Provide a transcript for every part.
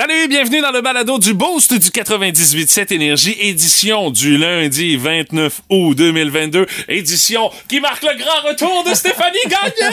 Salut, bienvenue dans le balado du Boost du 98.7 Énergie, édition du lundi 29 août 2022, édition qui marque le grand retour de Stéphanie Gagné!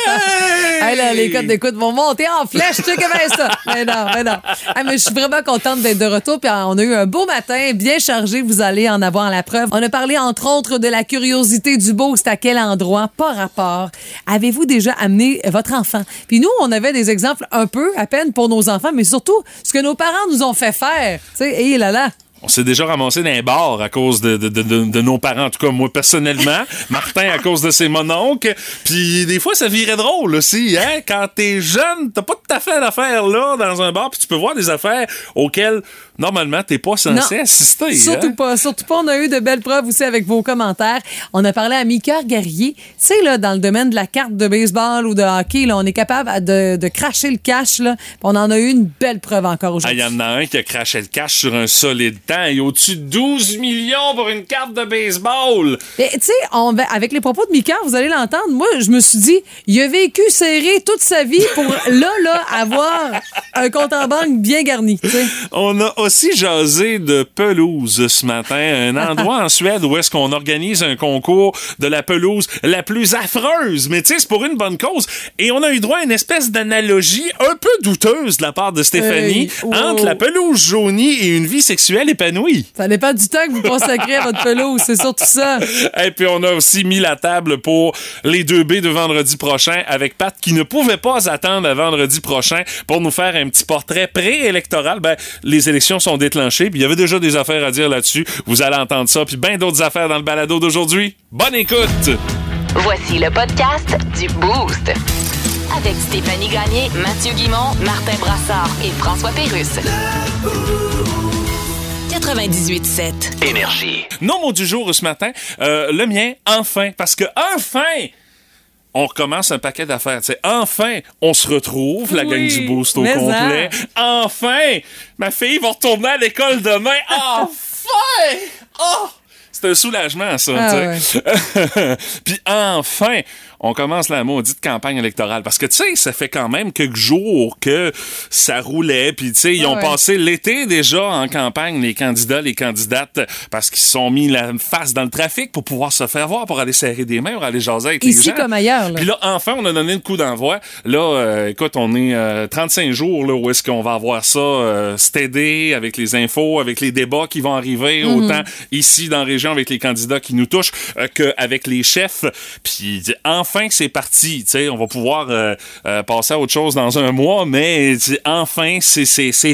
hey là, les codes d'écoute vont monter en flèche, tu sais comment ça? Mais non, mais non. Mais je suis vraiment contente d'être de retour, puis on a eu un beau matin, bien chargé, vous allez en avoir la preuve. On a parlé entre autres de la curiosité du Boost, à quel endroit, pas rapport. Avez-vous déjà amené votre enfant? Puis nous, on avait des exemples un peu, à peine pour nos enfants, mais surtout ce que nos parents nous ont fait faire. Tu sais, et là là. On s'est déjà ramassé dans un bar à cause de, de, de, de, nos parents, en tout cas moi personnellement. Martin à cause de ses mononcles. Puis des fois, ça virait drôle aussi. Hein? Quand t'es jeune, t'as pas tout à fait l'affaire là dans un bar, puis tu peux voir des affaires auxquelles normalement t'es pas censé assister. Surtout hein? pas. Surtout pas. On a eu de belles preuves aussi avec vos commentaires. On a parlé à Mika Guerrier. Tu sais, là, dans le domaine de la carte de baseball ou de hockey, là, on est capable de, de cracher le cash. Là. On en a eu une belle preuve encore Il aujourd'hui. y en a un qui a craché le cash sur un solide temps et au-dessus de 12 millions pour une carte de baseball. Tu sais, avec les propos de Mika, vous allez l'entendre. Moi, je me suis dit, il a vécu serré toute sa vie pour là, là, avoir un compte en banque bien garni. On a aussi jasé de pelouse ce matin, un endroit en Suède où est-ce qu'on organise un concours de la pelouse la plus affreuse, mais tu sais, c'est pour une bonne cause. Et on a eu droit à une espèce d'analogie un peu douteuse de la part de Stéphanie Hey, wow. entre la pelouse jaunie et une vie sexuelle épanouie. Ça dépend du temps que vous consacrez à votre pelouse. C'est surtout ça. Et puis on a aussi mis la table pour les 2B de vendredi prochain avec Pat qui ne pouvait pas attendre à vendredi prochain pour nous faire un petit portrait préélectoral. Ben, les élections sont déclenchées, puis il y avait déjà des affaires à dire là-dessus. Vous allez entendre ça, puis bien d'autres affaires dans le balado d'aujourd'hui. Bonne écoute! Voici le podcast du Boost. Avec Stéphanie Gagné, Mathieu Guimont, Martin Brassard et François Pérusse. 98.7. Énergie. Non mot du jour ce matin, euh, le mien, enfin, parce que enfin, on recommence un paquet d'affaires. Enfin, on se retrouve, la gang Oui, du boost au mais complet. Enfin, ma fille va retourner à l'école demain. Enfin! Oh! C'est un soulagement, ça. Ah tu sais. Puis enfin, on commence la maudite campagne électorale. Parce que, tu sais, ça fait quand même quelques jours que ça roulait. Puis, tu sais, ils Ah ont ouais. passé l'été déjà en campagne, les candidats, les candidates, parce qu'ils se sont mis la face dans le trafic pour pouvoir se faire voir, pour aller serrer des mains, pour aller jaser avec les Ici gens. comme ailleurs. là. Puis là, enfin, on a donné le coup d'envoi. Là, euh, écoute, on est euh, 35 jours là, où est-ce qu'on va avoir ça euh, stédé avec les infos, avec les débats qui vont arriver, Mhm. autant ici dans la région avec les candidats qui nous touchent euh, qu'avec les chefs. Puis enfin que c'est parti, tu sais, on va pouvoir euh, euh, passer à autre chose dans un mois, mais enfin, c'est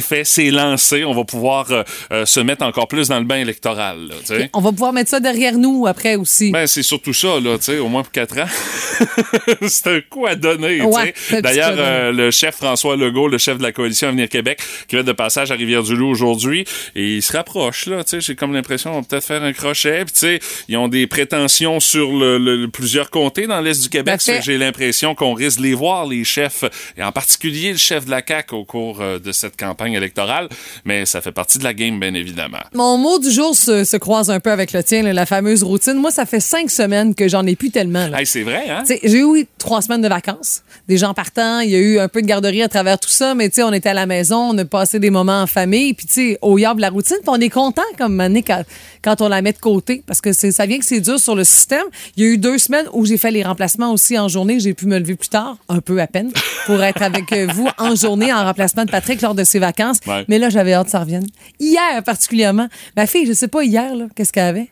fait, c'est lancé. On va pouvoir euh, se mettre encore plus dans le bain électoral, là. On va pouvoir mettre ça derrière nous après aussi. Ben, c'est surtout ça, là, au moins pour quatre ans. c'est un coup à donner, Ouais, D'ailleurs, le chef François Legault, le chef de la coalition Avenir Québec, qui va être de passage à Rivière-du-Loup aujourd'hui, et il se rapproche, là, j'ai comme l'impression qu'on va peut-être faire un crochet, puis ils ont des prétentions sur le, le- plusieurs comtés dans l'Est du Québec, j'ai l'impression qu'on risque de les voir, les chefs, et en particulier le chef de la CAQ au cours euh, de cette campagne électorale, mais ça fait partie de la game, bien évidemment. Mon mot du jour se, se croise un peu avec le tien, là, la fameuse routine. Moi, ça fait cinq semaines que j'en ai plus tellement. Hey, c'est vrai, hein? J'ai eu trois semaines de vacances. Des gens partant, il y a eu un peu de garderie à travers tout ça, mais tu sais, on était à la maison, on a passé des moments en famille, puis tu sais, au yard de la routine, puis on est content comme année quand, quand on la met de côté, parce que ça vient que c'est dur sur le système. Il y a eu deux semaines où j'ai fait les remplacements aussi en journée, j'ai pu me lever plus tard, un peu à peine, pour être avec euh, vous en journée en remplacement de Patrick lors de ses vacances. Ouais. Mais là, j'avais hâte que ça revienne. Hier particulièrement, ma fille, je sais pas hier, là, qu'est-ce qu'elle avait?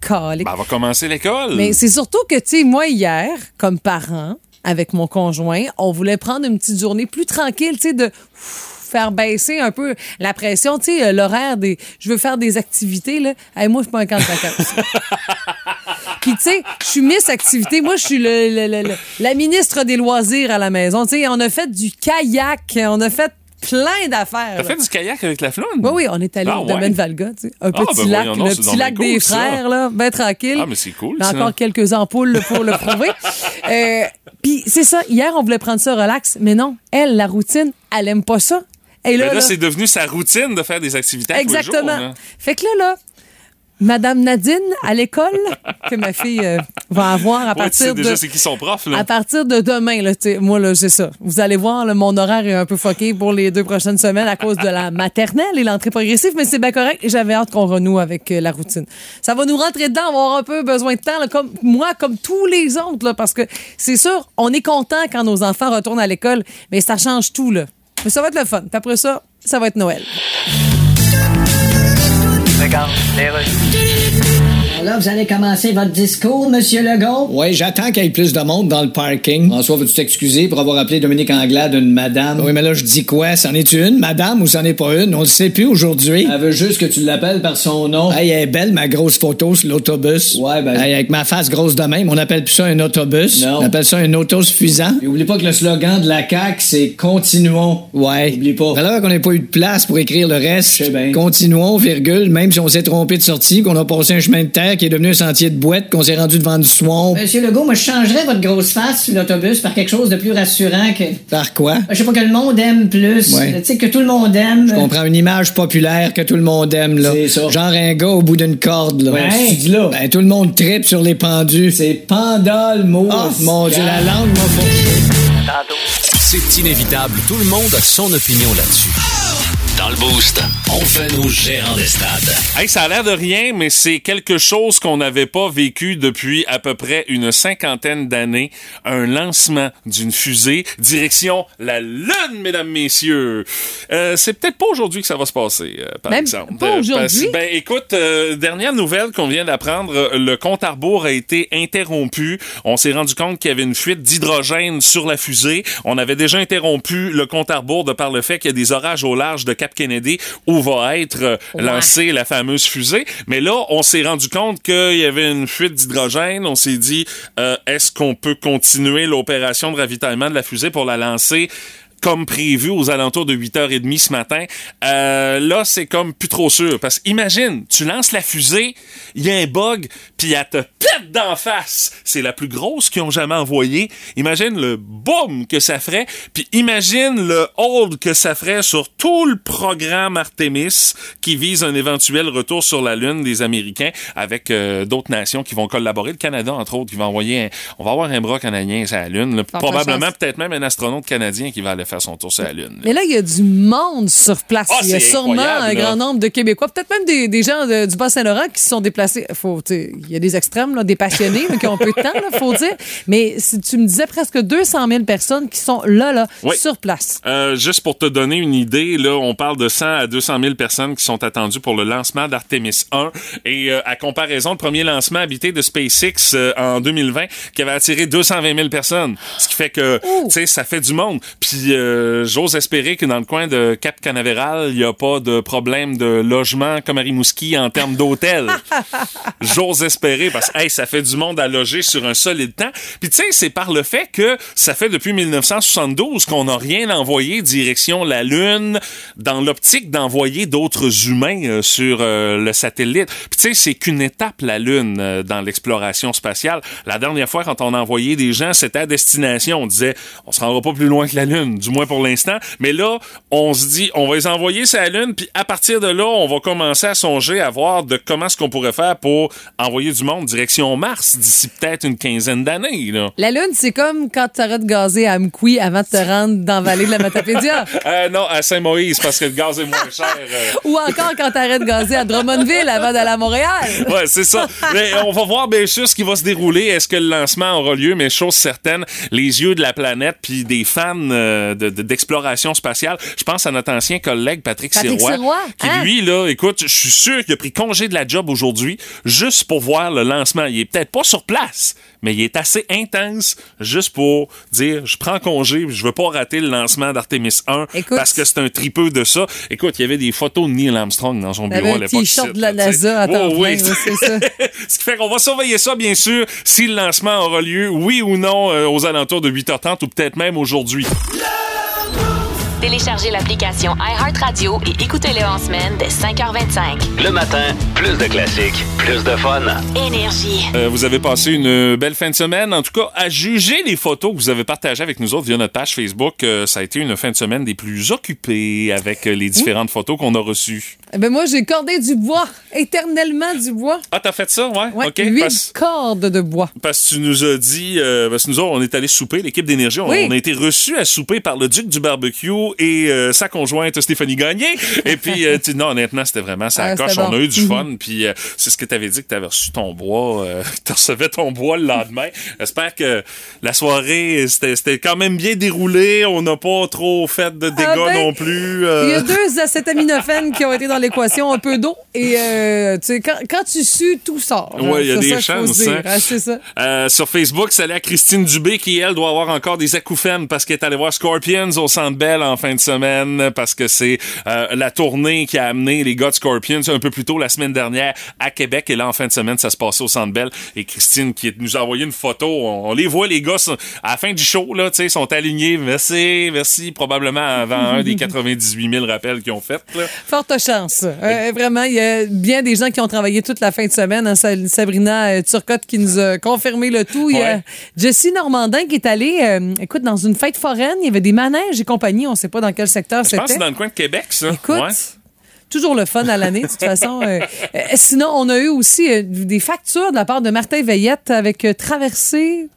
Calique. Ben, on va commencer l'école. Mais c'est surtout que, tu sais, moi, hier, comme parent, avec mon conjoint, on voulait prendre une petite journée plus tranquille, tu sais, de faire baisser un peu la pression, tu sais, euh, l'horaire des... Je veux faire des activités, là. Hey, moi, je suis pas un camp de vacances. Puis, tu sais, je suis Miss Activité. Moi, je suis le, le- le- le- la ministre des loisirs à la maison. Tu sais, on a fait du kayak, on a fait plein d'affaires. T'as fait du kayak avec la floune? Oui, oui, on est allé Ah, au ouais. domaine Valga, tu sais. Un Ah, petit ben lac, voyons le petit lac des cool, ça. frères, là, bien tranquille. Ah, mais c'est cool, ça. encore quelques ampoules là, pour le prouver. Euh, Puis c'est ça, hier, on voulait prendre ça relax, mais non, elle, la routine, elle aime pas ça. Et là, là, là, c'est devenu sa routine de faire des activités à tous les jours, exactement. là. fait que là, là, Madame Nadine à l'école que ma fille euh, va avoir à Ouais, tu partir sais déjà de c'est qui son prof, là. à partir de demain là, moi là, c'est ça. Vous allez voir là, mon horaire est un peu foqué pour les deux prochaines semaines à cause de la maternelle et l'entrée progressive, mais c'est bien correct et j'avais hâte qu'on renoue avec euh, la routine. Ça va nous rentrer dedans, on va avoir un peu besoin de temps là, comme moi comme tous les autres là parce que c'est sûr, on est content quand nos enfants retournent à l'école, mais ça change tout là. Mais ça va être le fun. Puis après ça, ça va être Noël. Regarde, les rues. Là, vous allez commencer votre discours, Monsieur Legault? Oui, j'attends qu'il y ait plus de monde dans le parking. François, veux-tu t'excuser pour avoir appelé Dominique Anglade une madame? Oui, mais là, je dis quoi? C'en est-tu une, madame, ou c'en est pas une? On le sait plus aujourd'hui. Elle veut juste que tu l'appelles par son nom. Hey, elle est belle, ma grosse photo sur l'autobus. Ouais, ben. Hey, avec ma face grosse de même, on appelle plus ça un autobus. Non. On appelle ça un autosuffisant. Et oublie pas que le slogan de la CAQ, c'est continuons. Ouais. Oublie pas. Alors qu'on n'a pas eu de place pour écrire le reste. Continuons, virgule, même si on s'est trompé de sortie, qu'on a passé un chemin de terre qui est devenu un sentier de boîte, qu'on s'est rendu devant du swamp. Monsieur Legault, moi, je changerais votre grosse face sur l'autobus par quelque chose de plus rassurant que. Par quoi? Je sais pas que le monde aime plus. Ouais. Tu sais, que tout le monde aime. Je comprends une image populaire que tout le monde aime, là. C'est ça. Genre un gars au bout d'une corde, là. Ouais. Tu dis là. Ben, tout le monde tripe sur les pendus. C'est panda le mot. Oh, mon Dieu, la langue m'a. C'est inévitable. Tout le monde a son opinion là-dessus. Dans le Boost, on fait nos gérants des stades. Hey, ça a l'air de rien, mais c'est quelque chose qu'on n'avait pas vécu depuis à peu près une cinquantaine d'années. Un lancement d'une fusée direction la Lune, mesdames, messieurs. Euh, c'est peut-être pas aujourd'hui que ça va se passer, euh, par Même exemple. pas Euh, aujourd'hui? Ben, écoute, euh, dernière nouvelle qu'on vient d'apprendre, le compte à rebours a été interrompu. On s'est rendu compte qu'il y avait une fuite d'hydrogène sur la fusée. On avait déjà interrompu le compte à rebours de par le fait qu'il y a des orages au large de Cap Kennedy où va être euh, Ouais. lancée la fameuse fusée. Mais là, on s'est rendu compte qu'il y avait une fuite d'hydrogène. On s'est dit, euh, est-ce qu'on peut continuer l'opération de ravitaillement de la fusée pour la lancer comme prévu aux alentours de 8h30 ce matin. Euh, là, c'est comme plus trop sûr. Parce que imagine, tu lances la fusée, il y a un bug, puis elle te pète d'en face. C'est la plus grosse qu'ils ont jamais envoyée. Imagine le boom que ça ferait, puis imagine le hold que ça ferait sur tout le programme Artemis qui vise un éventuel retour sur la Lune des Américains avec euh, d'autres nations qui vont collaborer. Le Canada, entre autres, qui va envoyer un- On va avoir un bras canadien sur la Lune. là. Probablement, peut-être même un astronaute canadien qui va aller faire son tour sur la Lune. Mais là, il y a du monde sur place. Ah, il y a sûrement un grand nombre de Québécois, peut-être même des, des gens de- du Bas-Saint-Laurent qui se sont déplacés. Faut, il y a des extrêmes, là, des passionnés là, qui ont peu de temps, là, faut dire. Mais si tu me disais presque 200 000 personnes qui sont là, là, Oui. sur place. Euh, juste pour te donner une idée, là, on parle de 100 à 200 000 personnes qui sont attendues pour le lancement d'Artemis 1. Et euh, à comparaison, le premier lancement habité de SpaceX euh, en 2020, qui avait attiré 220 000 personnes. Ce qui fait que, tu sais, ça fait du monde. Puis euh, j'ose espérer que dans le coin de Cap Canaveral, il n'y a pas de problème de logement comme à Rimouski en termes d'hôtel. J'ose espérer parce que hey, ça fait du monde à loger sur un solide temps. Puis tu sais, c'est par le fait que ça fait depuis 1972 qu'on n'a rien envoyé direction la Lune dans l'optique d'envoyer d'autres humains euh, sur euh, le satellite. Puis tu sais, c'est qu'une étape la Lune dans l'exploration spatiale. La dernière fois quand on a envoyé des gens, c'était à destination. On disait on se rendra pas plus loin que la Lune, du moins pour l'instant. Mais là, on se dit on va les envoyer sur la Lune, puis à partir de là, on va commencer à songer à voir de comment est-ce qu'on pourrait faire pour envoyer du monde direction Mars d'ici peut-être une quinzaine d'années. Là. La Lune, c'est comme quand tu arrêtes de gazer à Amkoui avant de te rendre dans la vallée de la Matapédia. Euh, non, à Saint-Maurice, parce que le gaz est moins cher. euh. Ou encore quand tu arrêtes de gazer à Drummondville avant d'aller à Montréal. Ouais, c'est ça. Mais on va voir bien sûr ce qui va se dérouler. Est-ce que le lancement aura lieu? Mais chose certaine, les yeux de la planète puis des fans euh, de- de- d'exploration spatiale. Je pense à notre ancien collègue Patrick, Patrick Sirois, Sirois, qui hein? lui, là, écoute, je suis sûr qu'il a pris congé de la job aujourd'hui juste pour voir le lancement. Il est peut-être pas sur place, mais il est assez intense juste pour dire, je prends congé, je veux pas rater le lancement d'Artemis 1 Écoute. parce que c'est un tripeux de ça. Écoute, il y avait des photos de Neil Armstrong dans son bureau à l'époque. t-shirt de la. NASA à temps Oh, oui, c'est ça. Ce qui fait qu'on va surveiller ça, bien sûr, si le lancement aura lieu, oui ou non, euh, aux alentours de 8h30 ou peut-être même aujourd'hui. Téléchargez l'application iHeartRadio et écoutez-le en semaine dès 5h25. Le matin, plus de classiques, plus de fun. Énergie. Euh, vous avez passé une belle fin de semaine. En tout cas, à juger les photos que vous avez partagées avec nous autres via notre page Facebook, euh, ça a été une fin de semaine des plus occupées avec euh, les différentes photos qu'on a reçues. Eh Ben moi, j'ai cordé du bois, éternellement du bois. Ah, t'as fait ça, ouais? Ouais, OK. huit Parce, cordes de bois. parce que tu nous as dit, euh, parce que nous autres, on est allé souper, l'équipe d'énergie, on, Oui. on a été reçus à souper par le duc du barbecue et euh, sa conjointe Stéphanie Gagné. Et puis, euh, tu- non, honnêtement, c'était vraiment ça Ah, coche. On a eu du fun. Puis, euh, c'est ce que t'avais dit que t'avais reçu ton bois, tu recevais ton bois le lendemain. J'espère que la soirée, c'était quand même bien déroulé. On n'a pas trop fait de dégâts Ah ben, non plus. Il y a deux acétaminophènes qui ont été dans l'équation, un peu d'eau. Et euh, tu sais, quand, quand tu sues, tout sort. Ouais, il y a C'est des ça chances, hein. Ah, c'est ça. Euh, sur Facebook, salut à Christine Dubé qui, elle, doit avoir encore des acouphènes parce qu'elle est allée voir Scorpions au Centre Bell en fin de semaine parce que c'est euh, la tournée qui a amené les gars de Scorpions un peu plus tôt la semaine dernière à Québec et là, en fin de semaine, ça se passait au Centre Bell et Christine qui nous a envoyé une photo. On, on les voit, les gars, sont- à la fin du show, là, tu sais, sont alignés. Merci, merci, probablement avant un des 98 000 rappels qu'ils ont fait, là. Forte chance. Euh, vraiment, il y a bien des gens qui ont travaillé toute la fin de semaine. hein. Sa- Sabrina euh, Turcotte qui nous a confirmé le tout. Il y a. Jessie Normandin qui est allée, euh, écoute, dans une fête foraine. Il y avait des manèges et compagnie. On ne sait pas dans quel secteur Je pense que c'est c'était. dans le coin de Québec, ça. Écoute, Ouais. toujours le fun à l'année, de toute façon. Euh, euh, sinon, on a eu aussi euh, des factures de la part de Martin Veillette avec Traversée.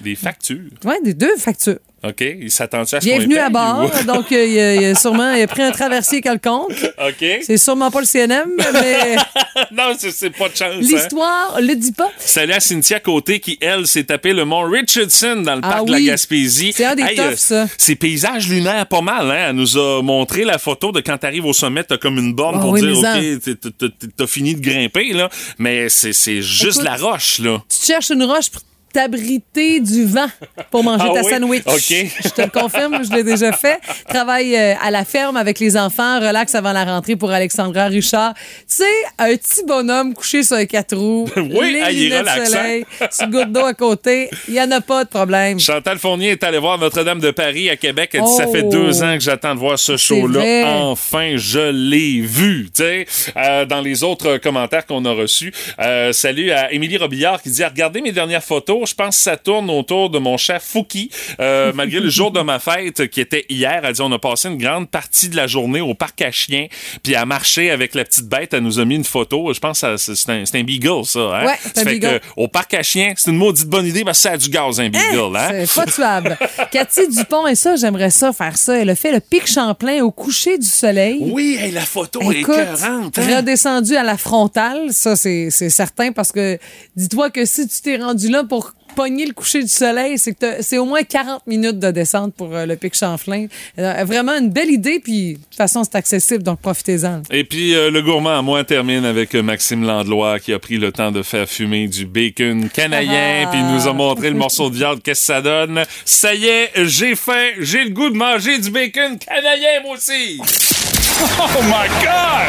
Des factures. Ouais, des deux factures. OK. Il s'attendait à ce Bienvenue à bord. ou- Donc, euh, il, a, il a sûrement il a pris un traversier quelconque. OK. C'est sûrement pas le CNM, mais non, c'est- pas de chance. hein. l'histoire le dit pas. Salut à Cynthia Côté qui, elle, s'est tapé le mont Richardson dans le Ah parc de la Gaspésie. C'est un des toughs, ça. Ces paysages lunaires, pas mal, hein. Elle nous a montré la photo de quand t'arrives au sommet, t'as comme une borne Ah pour oui, dire. OK, t'as fini de grimper, là. Mais c'est c'est juste Écoute, la roche, là. Tu cherches une roche pour t'abriter du vent pour manger Ah ta oui? sandwich. OK. Je te le confirme, je l'ai déjà fait. Travaille euh, à la ferme avec les enfants, relax avant la rentrée pour Alexandra Richard. Tu sais, un petit bonhomme couché sur un quatre roues, Oui, les ah, lunettes relaxant. soleil, petit goutte d'eau à côté, il y en a pas de problème. Chantal Fournier est allée voir Notre-Dame de Paris à Québec. Elle dit, ça Oh. fait deux ans que j'attends de voir ce show-là. Enfin, je l'ai vu. Tu sais, euh, dans les autres commentaires qu'on a reçus. Euh, salut à Émilie Robillard qui dit, regardez mes dernières photos. Je pense que ça tourne autour de mon chat Fouki. Euh, malgré le jour de ma fête qui était hier, elle dit, on a passé une grande partie de la journée au parc à chiens, puis à marcher avec la petite bête. Elle nous a mis une photo. Je pense que c'est un, beagle, ça. Hein? Ouais, c'est un fait beagle. que, au parc à chiens, c'est une maudite bonne idée parce que ça a du gaz, un beagle. Hein? C'est pas tuable. Cathy Dupont, et ça, j'aimerais ça faire ça. Elle a fait le pic Champlain au coucher du soleil. Oui, hey, la photo Écoute, est écœurante. hein? redescendu à la frontale, ça c'est c'est certain parce que dis-toi que si tu t'es rendu là pour pogner le coucher du soleil, c'est que c'est au moins 40 minutes de descente pour euh, le pic Champlain. Euh, vraiment une belle idée, puis de toute façon c'est accessible, donc profitez-en. Et puis, euh, le gourmand à moi termine avec Maxime Landlois qui a pris le temps de faire fumer du bacon canadien Ah. puis il nous a montré le morceau de viande, qu'est-ce que ça donne? Ça y est, j'ai faim, j'ai le goût de manger du bacon canadien, moi aussi. Oh my God!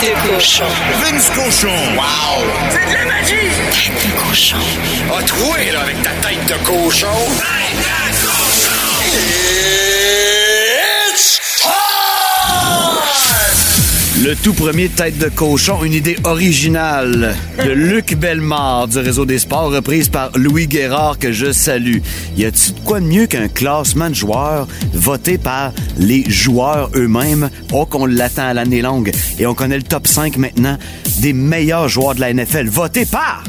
Tête de cochon. Vince Cochon. Wow! C'est de la magie! Tête de cochon. A troué, là, avec ta tête de cochon. Tête de Le tout premier Tête de cochon, une idée originale de Luc Bellemare du Réseau des Sports, reprise par Louis Guérard, que je salue. Y a-t-il de quoi de mieux qu'un classement de joueurs voté par les joueurs eux-mêmes? Oh, qu'on l'attend à l'année longue. Et on connaît le top 5 maintenant des meilleurs joueurs de la NFL, votés par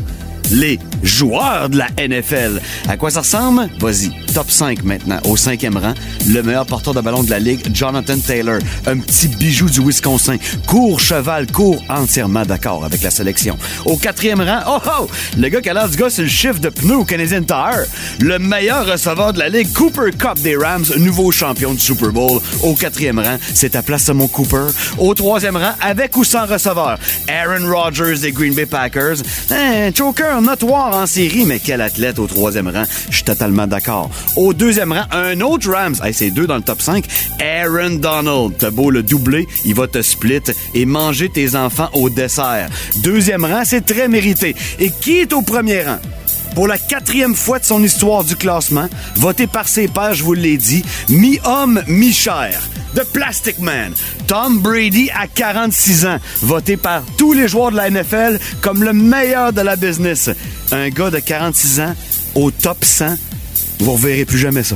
les joueurs de la NFL. À quoi ça ressemble? Vas-y, top 5 maintenant, au cinquième rang. Le meilleur porteur de ballon de la Ligue, Jonathan Taylor. Un petit bijou du Wisconsin. Court cheval, court entièrement d'accord avec la sélection. Au quatrième rang, oh oh! Le gars qui a l'air du gars, le chiffre de pneus au Canadian Tire. Le meilleur receveur de la Ligue, Cooper Cup des Rams, nouveau champion du Super Bowl. Au quatrième rang, c'est ta place à mon Cooper. Au troisième rang, avec ou sans receveur, Aaron Rodgers des Green Bay Packers. Un choker notoire en série, mais quel athlète au troisième rang? Je suis totalement d'accord. Au deuxième rang, un autre Rams. Hey, c'est deux dans le top 5. Aaron Donald. T'as beau le doubler, il va te split et manger tes enfants au dessert. Deuxième rang, c'est très mérité. Et qui est au premier rang? Pour la quatrième fois de son histoire du classement, voté par ses pairs, je vous l'ai dit, mi-homme, mi-cher. The Plastic Man. Tom Brady à 46 ans, voté par tous les joueurs de la NFL comme le meilleur de la business. Un gars de 46 ans au top 100, vous reverrez plus jamais ça.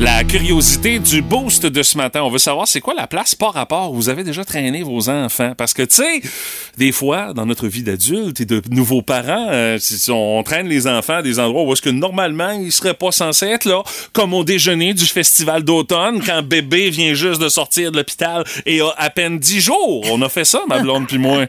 La curiosité du boost de ce matin, on veut savoir c'est quoi la place par rapport où vous avez déjà traîné vos enfants. Parce que, tu sais, des fois, dans notre vie d'adulte et de nouveaux parents, euh, on traîne les enfants à des endroits où est-ce que normalement ils seraient pas censés être là, comme au déjeuner du festival d'automne, quand bébé vient juste de sortir de l'hôpital et a à peine 10 jours. On a fait ça, ma blonde puis moi.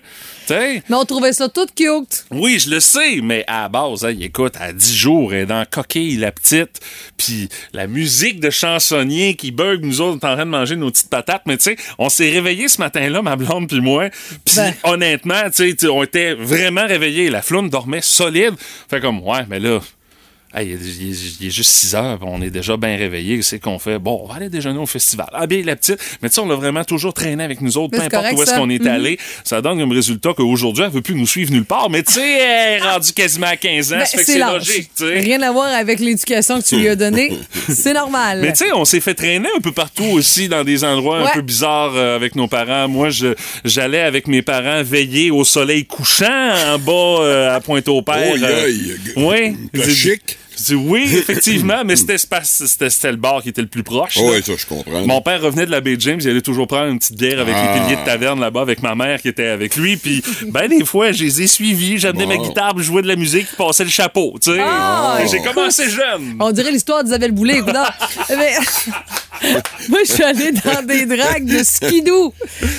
T'sais? Mais on trouvait ça tout cute. Oui, je le sais, mais à la base, hein, écoute, à 10 jours, elle est dans coquille, la petite, puis la musique de chansonnier qui bug, nous autres, on est en train de manger nos petites patates, mais tu sais, on s'est réveillés ce matin-là, ma blonde puis moi, puis Ben. honnêtement, tu sais, on était vraiment réveillés. La floune dormait solide. Fait comme, ouais, mais là... hey, il, est, il est- il est juste 6 heures, on est déjà bien réveillés. C'est qu'on fait, bon, on va aller déjeuner au festival. Ah, bien, la petite. Mais tu sais, on l'a vraiment toujours traîné avec nous autres, Mais peu importe où est-ce ça. qu'on est Mhm. allé. Ça donne comme résultat qu'aujourd'hui, elle veut plus nous suivre nulle part. Mais tu sais, elle est rendue quasiment à 15 ans. Ben, c'est logique. Rien à voir avec l'éducation que tu lui as donnée. C'est normal. Mais tu sais, on s'est fait traîner un peu partout aussi dans des endroits un peu bizarres euh, avec nos parents. Moi, je j'allais avec mes parents veiller au soleil couchant en bas euh, à Pointe-au-Père. Oh, oui. Oui, effectivement, mais c'était le bar qui était le plus proche. Oh, oui, ça, je comprends. Mon père revenait de la baie James, il allait toujours prendre une petite bière avec Ah. les piliers de taverne là-bas avec ma mère qui était avec lui. Puis, ben, des fois, je les ai suivis, j'amenais Bon. ma guitare, je jouais de la musique, puis passais le chapeau, tu sais. Ah. J'ai commencé jeune. On dirait l'histoire d'Isabelle Boulay. Mais- Moi, je suis allée dans des dragues de skidoo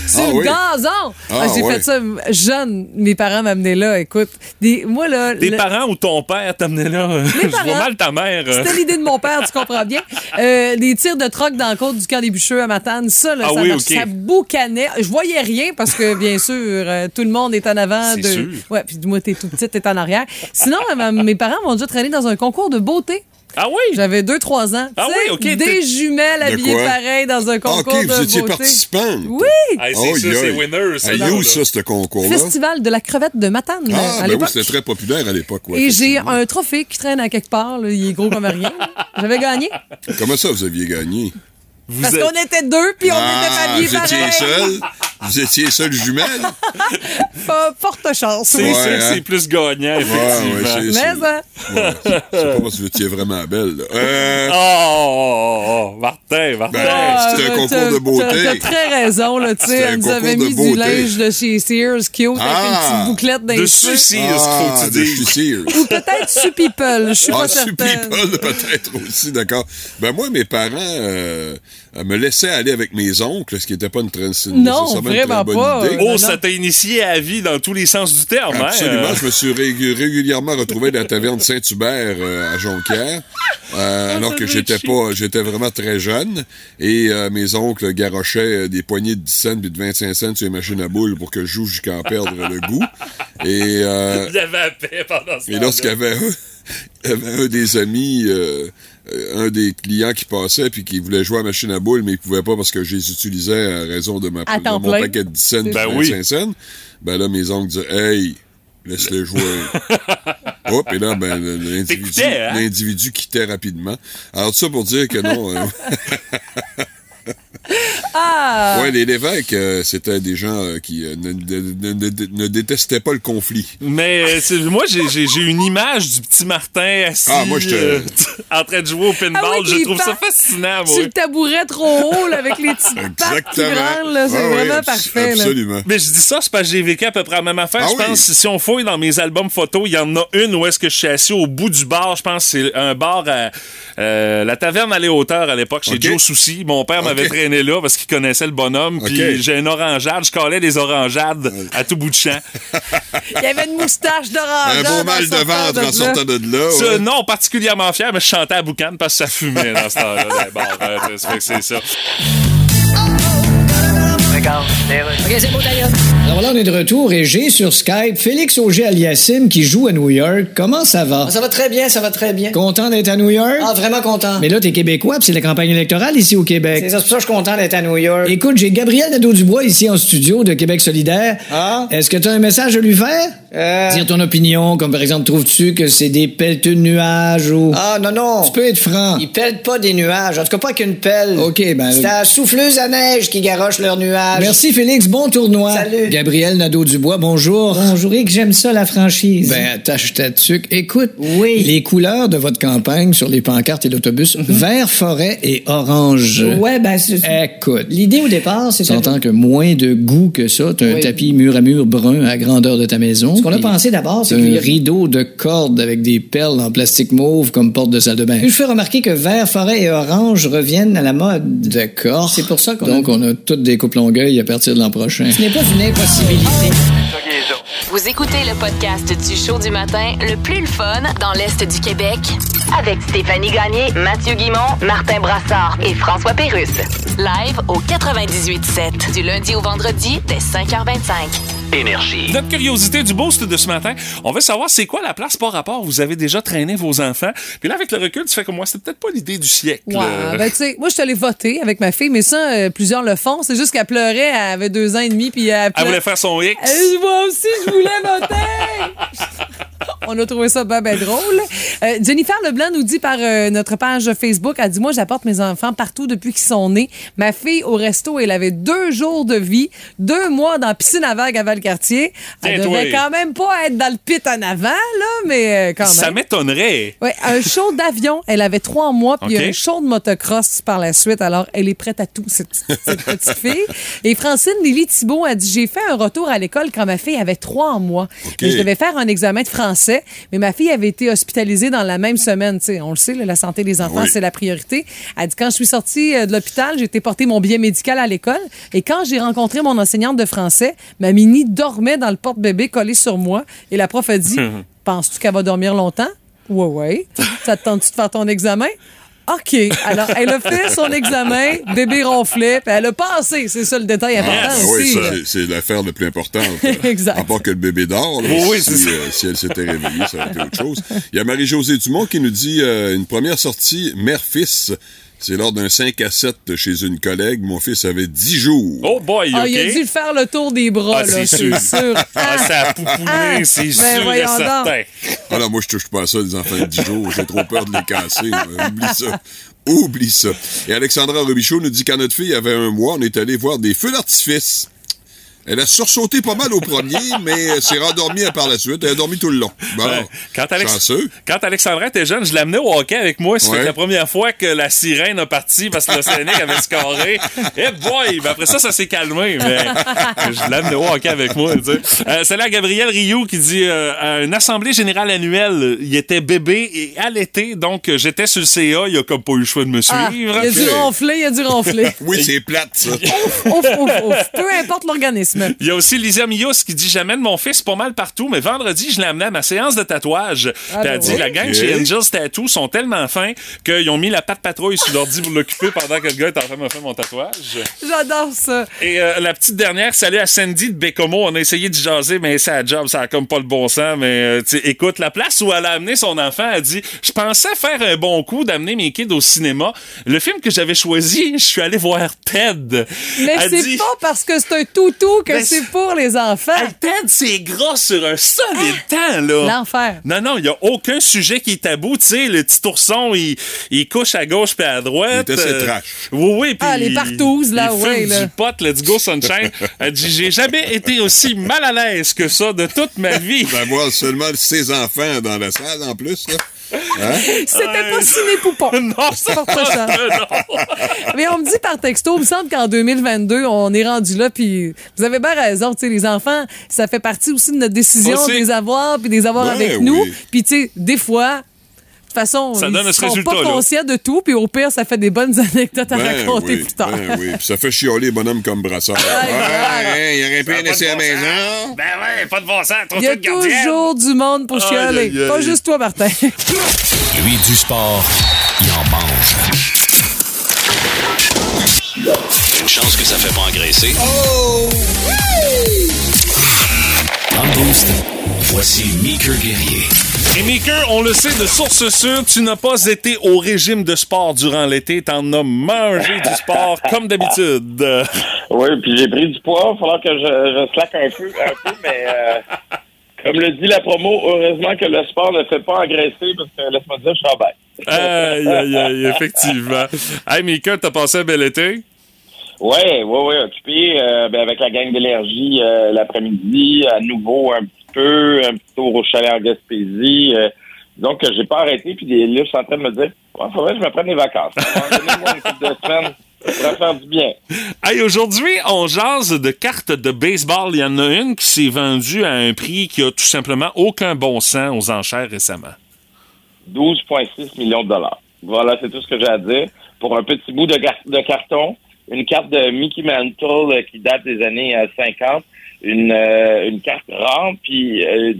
sur Ah le oui? gazon. Ah J'ai fait ça jeune. Mes parents m'amenaient là. Écoute, des, moi, là. Tes le- parents ou ton père t'amenaient là? euh, Je vois parents. mal ta mère. euh. C'était l'idée de mon père, tu comprends bien. Euh, des tirs de troc dans le côte du camp des bûcheux à Matane, ça, là, Ah ça, oui, boucanait. Je voyais rien parce que, bien sûr, euh, tout le monde est en avant. De... sûr. Ouais, puis moi, t'es tout petit, t'es en arrière. Sinon, euh, mes parents m'ont déjà traîné dans un concours de beauté. Ah oui? J'avais 2-3 ans. Ah oui, ok, Des jumelles habillées pareil dans un Ah, concours OK, de vous étiez beauté. participante. Oui! Hey, c'est Oh, ça, yeah. c'est winner, là, où ça, ce concours-là? Festival de la crevette de Matane Ah, à ben oui, c'était très populaire à l'époque. ouais, Et j'ai un trophée qui traîne à quelque part. là. Il est gros comme rien. J'avais gagné. Comment ça, vous aviez gagné? Vous Parce êtes- qu'on était deux, puis on ah, était habillés vous étiez seul? Vous étiez seul jumelle? Pas- Forte chance. C'est Ouais, hein? c'est plus gagnant, Ouais, effectivement. ouais, c'est Mais ouais, c'est pas parce que vous étiez vraiment belle. là. Euh, Oh, oh, oh, Martin, Martin. Ben, Ah, c'était un ben, concours de beauté. T'as très raison, là, tu C'était sais. un Elle nous avait concours de mis du linge de chez Sears, cute, avec une Ah, petite bouclette c'est ce qu'il faut ah, que tu de dises. Sears. Ou peut-être Sue People, je suis Ah, pas Sue certaine. People, peut-être aussi, d'accord. Ben moi, mes parents euh, me laissaient aller avec mes oncles, ce qui n'était pas une très, Non, une vraiment très bonne pas. idée. Oh, non. ça t'a initié à la vie dans tous les sens du terme, hein? Absolument. Euh, Je me suis régu- régulièrement retrouvé dans la taverne Saint-Hubert euh, à Jonquière, euh, alors que j'étais pas, j'étais vraiment très jeune. Et euh, mes oncles garochaient des poignées de 10 cents puis de 25 cents sur les machines à boules pour que je joue jusqu'à en perdre le goût. Et, euh, y avait la paix pendant ce et lorsqu'il y avait un, avait des amis, un des clients qui passait puis qui voulait jouer à la machine à boules, mais il pouvait pas parce que je les utilisais à raison de, ma, À de mon paquet de 10 cents, Ben 25 oui. cents. Ben là, mes oncles disaient, hey, laisse-les jouer. Hop, et là, ben, l'individu, hein? l'individu quittait rapidement. Alors, tout ça pour dire que non. Ah! ouais, les Lévesques, euh, c'était des gens euh, qui euh, ne, ne- ne- ne- ne détestaient pas le conflit. Mais euh, c'est- moi, j'ai une image du petit Martin assis Ah, moi, euh, en train de jouer au pinball. Ah oui, je trouve ça fascinant, moi. Sur le tabouret trop haut, là, avec les petites pattes qui branlent, c'est Ah oui, vraiment parfait. là. Absolument. Mais je dis ça, c'est parce que j'ai vécu à peu près la même affaire. Ah je oui? pense, si on fouille dans mes albums photos, il y en a une où est-ce que je suis assis au bout du bar. Je pense que c'est un bar à euh, la taverne à les hauteurs à l'époque, chez Ok. Joe Soucy. Mon père m'avait traîné là parce qu'il connaissait le bonhomme. Puis j'ai une orangeade. Je collais des orangeades à tout bout de champ. Il y avait une moustache d'orange. Un beau mal de ventre en sortant de là. Ça, ouais. non, particulièrement fier, mais je chantais à boucan parce que ça fumait dans ce temps-là. les bars. Euh, ça OK, c'est beau, d'ailleurs. Alors là, on est de retour et j'ai sur Skype Félix Auger-Aliassime qui joue à New York. Comment ça va? Ah, ça va très bien, ça va très bien. Content d'être à New York? Ah, vraiment content. Mais là, t'es québécois, puis c'est la campagne électorale ici au Québec. C'est ça, c'est pour ça que je suis content d'être à New York. Écoute, j'ai Gabriel Nadeau-Dubois ici en studio de Québec solidaire. Ah? Est-ce que tu as un message à lui faire? Euh, Dire ton opinion, comme par exemple, trouves-tu que c'est des pelleteux de nuages ou... Ah, non, non. Tu peux être franc. Ils pèlent pas des nuages. En tout cas, pas qu'une pelle. OK, ben... C'est la souffleuse à neige qui garoche leurs nuages. Courage. Merci, Félix. Bon tournoi. Salut. Gabriel Nadeau-Dubois, bonjour. Bonjour, Rick, j'aime ça, la franchise. Ben, attache ta tuque. Écoute, Oui. les couleurs de votre campagne sur les pancartes et l'autobus, vert forêt et orange. Ouais, ben, c'est- Écoute, l'idée au départ, c'était... s'entend que moins de goût que ça, t'as un tapis mur à mur brun à la grandeur de ta maison. Ce qu'on a pensé d'abord, c'est un a- rideau de corde avec des perles en plastique mauve comme porte de salle de bain. Puis je fais remarquer que vert, forêt et orange reviennent à la mode. D'accord. C'est pour ça qu'on Donc, on a toutes des coupes longueuil à partir de l'an prochain. Ce n'est pas une impossibilité. Vous écoutez le podcast du show du matin le plus le fun dans l'Est du Québec avec Stéphanie Gagné, Mathieu Guimont, Martin Brassard et François Pérusse. Live au 98.7 du lundi au vendredi dès 5h25. Énergie. Notre curiosité du boost de ce matin, on veut savoir c'est quoi la place par rapport. Vous avez déjà traîné vos enfants. Puis là, avec le recul, tu fais comme moi, c'est peut-être pas l'idée du siècle. Ouais, ben, tu sais, moi, je suis allée voter avec ma fille, mais ça, euh, plusieurs le font. C'est juste qu'elle pleurait, elle avait deux ans et demi, puis elle Elle voulait faire son X. Moi aussi, je voulais voter! On a trouvé ça bien, ben drôle. Euh, Jennifer Leblanc nous dit par euh, notre page Facebook, elle dit, moi, j'apporte mes enfants partout depuis qu'ils sont nés. Ma fille, au resto, elle avait deux jours de vie, deux mois dans la piscine à vagues à Valcartier. Elle Tiens, devrait toi. quand même pas être dans le pit en avant, là, mais euh, quand même. Ça m'étonnerait. Ouais, un show d'avion. Elle avait trois mois, puis un show de motocross par la suite. Alors, elle est prête à tout, cette, petite- cette petite fille. Et Francine Lily Thibault a dit J'ai fait un retour à l'école quand ma fille avait trois mois. Et je devais faire un examen de français, mais ma fille avait été hospitalisée dans la même semaine. On le sait, là, la santé des enfants, Oui. c'est la priorité. Elle dit Quand je suis sortie euh, de l'hôpital, j'ai été porter mon billet médical à l'école. Et quand j'ai rencontré mon enseignante de français, ma mini dormait dans le porte-bébé collé sur moi. Et la prof a dit Penses-tu qu'elle va dormir longtemps? Ouais, ouais. Ça te tente-tu de faire ton examen? OK. Alors, elle a fait son examen, bébé ronflait, puis elle a passé. C'est ça le détail important Ah oui, aussi. là. c'est- l'affaire la plus importante. Exact. À part que le bébé dort, là, Oui, oui, si, c'est ça. euh, si elle s'était réveillée, ça aurait été autre chose. Il y a Marie-Josée Dumont qui nous dit euh, une première sortie mère-fils. C'est lors d'un 5 à 7 chez une collègue. Mon fils avait 10 jours. Oh boy, Ah, OK. il a dû faire le tour des bras, Ah, là, c'est c'est sûr. sûr. Ah, ça a pouponné, Ah, c'est ben sûr et voyons donc. certain. Ah non, moi, je touche pas à ça, les enfants de 10 jours. J'ai trop peur de les casser. Oublie ça. Oublie ça. Et Alexandra Robichaud nous dit quand notre fille avait un mois, on est allé voir des feux d'artifice. Elle a sursauté pas mal au premier, mais elle s'est rendormie par la suite. Elle a dormi tout le long. Bon, Ouais. Quand, Alex... chanceux. quand Alexandra était jeune, je l'amenais au hockey avec moi. C'était Ouais. la première fois que la sirène a parti parce que l'Océanique avait scoré. Eh boy! Ben après ça, ça s'est calmé. Mais je l'amenais au hockey avec moi. Euh, c'est là Gabriel Rioux qui dit euh, à une assemblée générale annuelle, il était bébé et allaité. Donc, euh, j'étais sur le CA. Il a comme pas eu le choix de me Ah, suivre. il a dû ronfler, il a dû ronfler. Oui, c'est plate, ça. ouf, ouf, ouf. Peu importe l'organisme. Il y a aussi Lisa Mios qui dit J'amène mon fils pas mal partout, mais vendredi, je l'ai amené à ma séance de tatouage. Ah, Puis elle ben dit oui. La gang chez Angels Tattoo sont tellement fins qu'ils ont mis la patte patrouille sur l'ordi pour l'occuper pendant que le gars est en train de me faire mon tatouage. J'adore ça. Et euh, la petite dernière, salut à Sandy de Bécomo. On a essayé de jaser, mais c'est à job, ça a comme pas le bon sens. Mais euh, écoute, la place où elle a amené son enfant, elle dit Je pensais faire un bon coup d'amener mes kids au cinéma. Le film que j'avais choisi, je suis allé voir Ted. Mais c'est dit, pas parce que c'est un toutou que Mais c'est pour les enfants. Hey, Ted, c'est gras sur un solide temps, là. L'enfer. Non, non, il n'y a aucun sujet qui est tabou. Tu sais, le petit ourson, il, il couche à gauche puis à droite. Il était Euh, trash. Oui, oui. puis Ah, les partouzes, là, il fume ouais, là. du pot, let's go sunshine. Elle dit, j'ai jamais été aussi mal à l'aise que ça de toute ma vie. D'avoir seulement ses enfants dans la salle, en plus, là. Hein? C'était pas ciné poupon. non, c'est pas pas ça. non. Mais on me dit par texto, il me semble qu'en 2022, on est rendu là, puis vous avez bien raison, tu sais, les enfants, ça fait partie aussi de notre décision Aussi. de les avoir, puis de les avoir Ben avec oui. nous. Puis tu sais, des fois, toute façon, Ça ils donne ce sont pas conscients de tout, puis au pire, ça fait des bonnes anecdotes à Ben raconter oui, plus tard. ben oui. Puis ça fait chialer les bonhommes comme brassard. Ouais, Ouais, il aurait pu laisser à la maison. Ben ouais, pas de bon sens. Trop Il y a toujours du monde pour Aïe, chialer. aïe, aïe. Pas juste toi, Martin. Lui, du sport, il en mange. Une chance que ça fait pas engraisser. Dans le boost, voici Meeker Guerrier. Et Maker, on le sait de source sûre, tu n'as pas été au régime de sport durant l'été, t'en as mangé du sport comme d'habitude. Oui, puis j'ai pris du poids. Il va falloir que je, je slack un peu, un peu mais euh, comme le dit la promo, heureusement que le sport ne fait pas engraisser parce que laisse-moi dire, je travaille. Aïe, aïe, aïe, effectivement. Hey, Mika, t'as passé un bel été? Ouais, ouais, ouais, occupé euh, ben, avec la gang d'énergie euh, l'après-midi, à nouveau un petit peu, un petit tour au chalet en Gaspésie. euh, donc, euh, j'ai pas arrêté, puis des livres sont en train de me dire, il faudrait que je me prenne des vacances. Donnez-moi une de ça faire du bien. Hey, aujourd'hui, on jase de cartes de baseball. Il y en a une qui s'est vendue à un prix qui a tout simplement aucun bon sens aux enchères récemment. 12,6 millions de dollars. Voilà, c'est tout ce que j'ai à dire. Pour un petit bout de, de carton, une carte de Mickey Mantle euh, qui date des années euh, 50, une, euh, une carte rare, puis euh,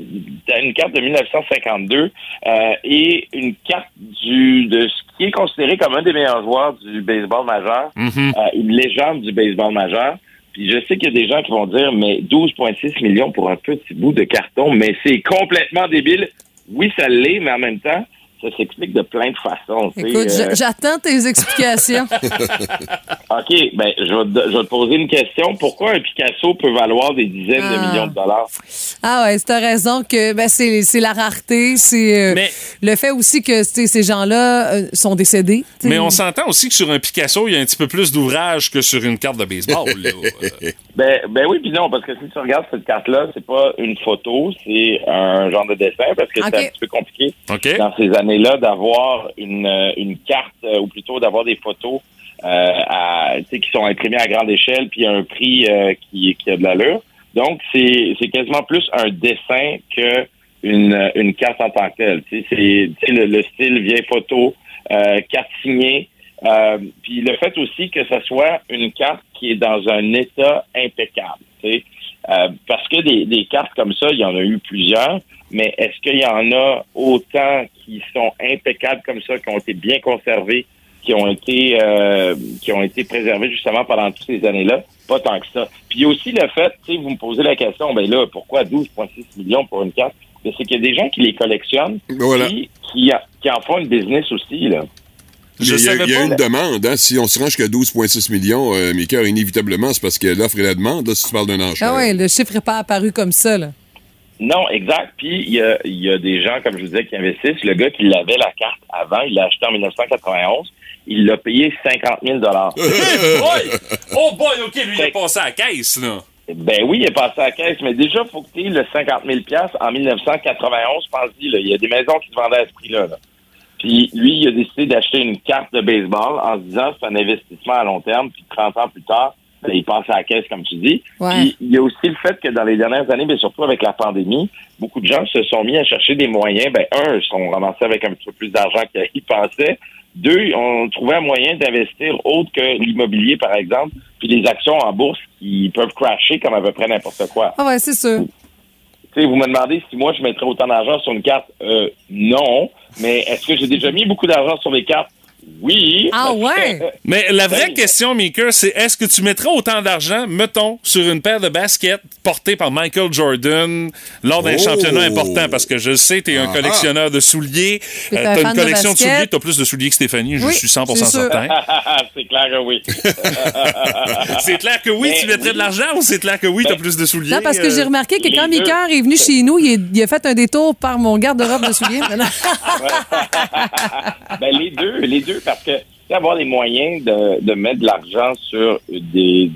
une carte de 1952 euh, et une carte du de ce qui est considéré comme un des meilleurs joueurs du baseball majeur, Mhm. euh, une légende du baseball majeur. Puis je sais qu'il y a des gens qui vont dire, mais 12,6 millions pour un petit bout de carton, mais c'est complètement débile. Oui, ça l'est, mais en même temps, ça s'explique de plein de façons. Écoute, euh, j'attends tes explications. OK, ben, je vais, te- je vais te poser une question. Pourquoi un Picasso peut valoir des dizaines Ah. de millions de dollars? Ah ouais, t'as raison que ben, c'est c'est la rareté, c'est euh, le fait aussi que ces gens-là euh, sont décédés. Mais on s'entend aussi que sur un Picasso, il y a un petit peu plus d'ouvrage que sur une carte de baseball. là. Euh, Ben, ben oui, puis non, parce que si tu regardes cette carte-là, c'est pas une photo, c'est un genre de dessin, parce que c'est un petit peu compliqué OK. dans ces années-là d'avoir une, euh, une carte, euh, ou plutôt d'avoir des photos euh, qui sont imprimées à grande échelle, puis un prix qui, a de l'allure. Donc, c'est quasiment plus un dessin que une, une carte en tant que telle. C'est le, le style vieille photo, carte signée. Puis le fait aussi que ce soit une carte qui est dans un état impeccable. Euh, parce que des, des cartes comme ça, il y en a eu plusieurs, mais est-ce qu'il y en a autant qui sont impeccables comme ça, qui ont été bien conservés, qui ont été euh, qui ont été préservés justement pendant toutes ces années-là? Pas tant que ça. Puis aussi le fait, tu sais, vous me posez la question, ben là, pourquoi 12,6 millions pour une carte? C'est qu'il y a des gens qui les collectionnent, Voilà. qui, qui en font une business aussi, là. Il y a, il y a une demande. Hein? Si on se range jusqu'à 12,6 millions, euh, mes cœurs, inévitablement, c'est parce que l'offre et la demande, là, si tu parles d'un enchère. Ah ouais, le chiffre n'est pas apparu comme ça. Là. Non, exact. Puis il y a, il y a des gens, comme je vous disais, qui investissent. Le gars qui l'avait la carte avant, il l'a acheté en 1991. Il l'a payé 50 000 Hey boy! Oh boy, OK, lui, il est passé à la caisse, là. Ben oui, il est passé à la caisse, mais déjà, faut que tu aies le 50 000 en 1991, pense-y, là. Il y a des maisons qui se vendaient à ce prix-là. là. Puis lui, il a décidé d'acheter une carte de baseball en se disant c'est un investissement à long terme, puis 30 ans plus tard, ben, il passe à la caisse, comme tu dis. Ouais. Puis il y a aussi le fait que dans les dernières années, mais surtout avec la pandémie, beaucoup de gens se sont mis à chercher des moyens. Ben, un, ils sont ramassés avec un petit peu plus d'argent qu'ils pensaient. Deux, on trouvait un moyen d'investir autre que l'immobilier, par exemple, puis les actions en bourse qui peuvent crasher comme à peu près n'importe quoi. Ah ouais, c'est sûr. Vous me demandez si moi je mettrais autant d'argent sur une carte. Euh, non. Mais est-ce que j'ai déjà mis beaucoup d'argent sur des cartes? Oui. Ah ouais? Mais la vraie Ben, question, Maker, c'est est-ce que tu mettrais autant d'argent, mettons, sur une paire de baskets portée par Michael Jordan lors d'un Oh! championnat important? Parce que je sais, t'es un Ah. collectionneur de souliers. T'es Euh, fan une de collection de, souliers. T'as plus de souliers que Stéphanie, je suis 100% c'est sûr. certain. c'est clair que oui. c'est clair que oui, Mais tu mettrais oui. de l'argent ou c'est clair que oui, t'as Ben, plus de souliers? Non, parce que euh, j'ai remarqué que quand deux. Mickey est venu chez nous, il, est- il a fait un détour par mon garde-robe de souliers. Ben, les deux, les deux, parce que avoir les moyens de, de mettre de l'argent sur des,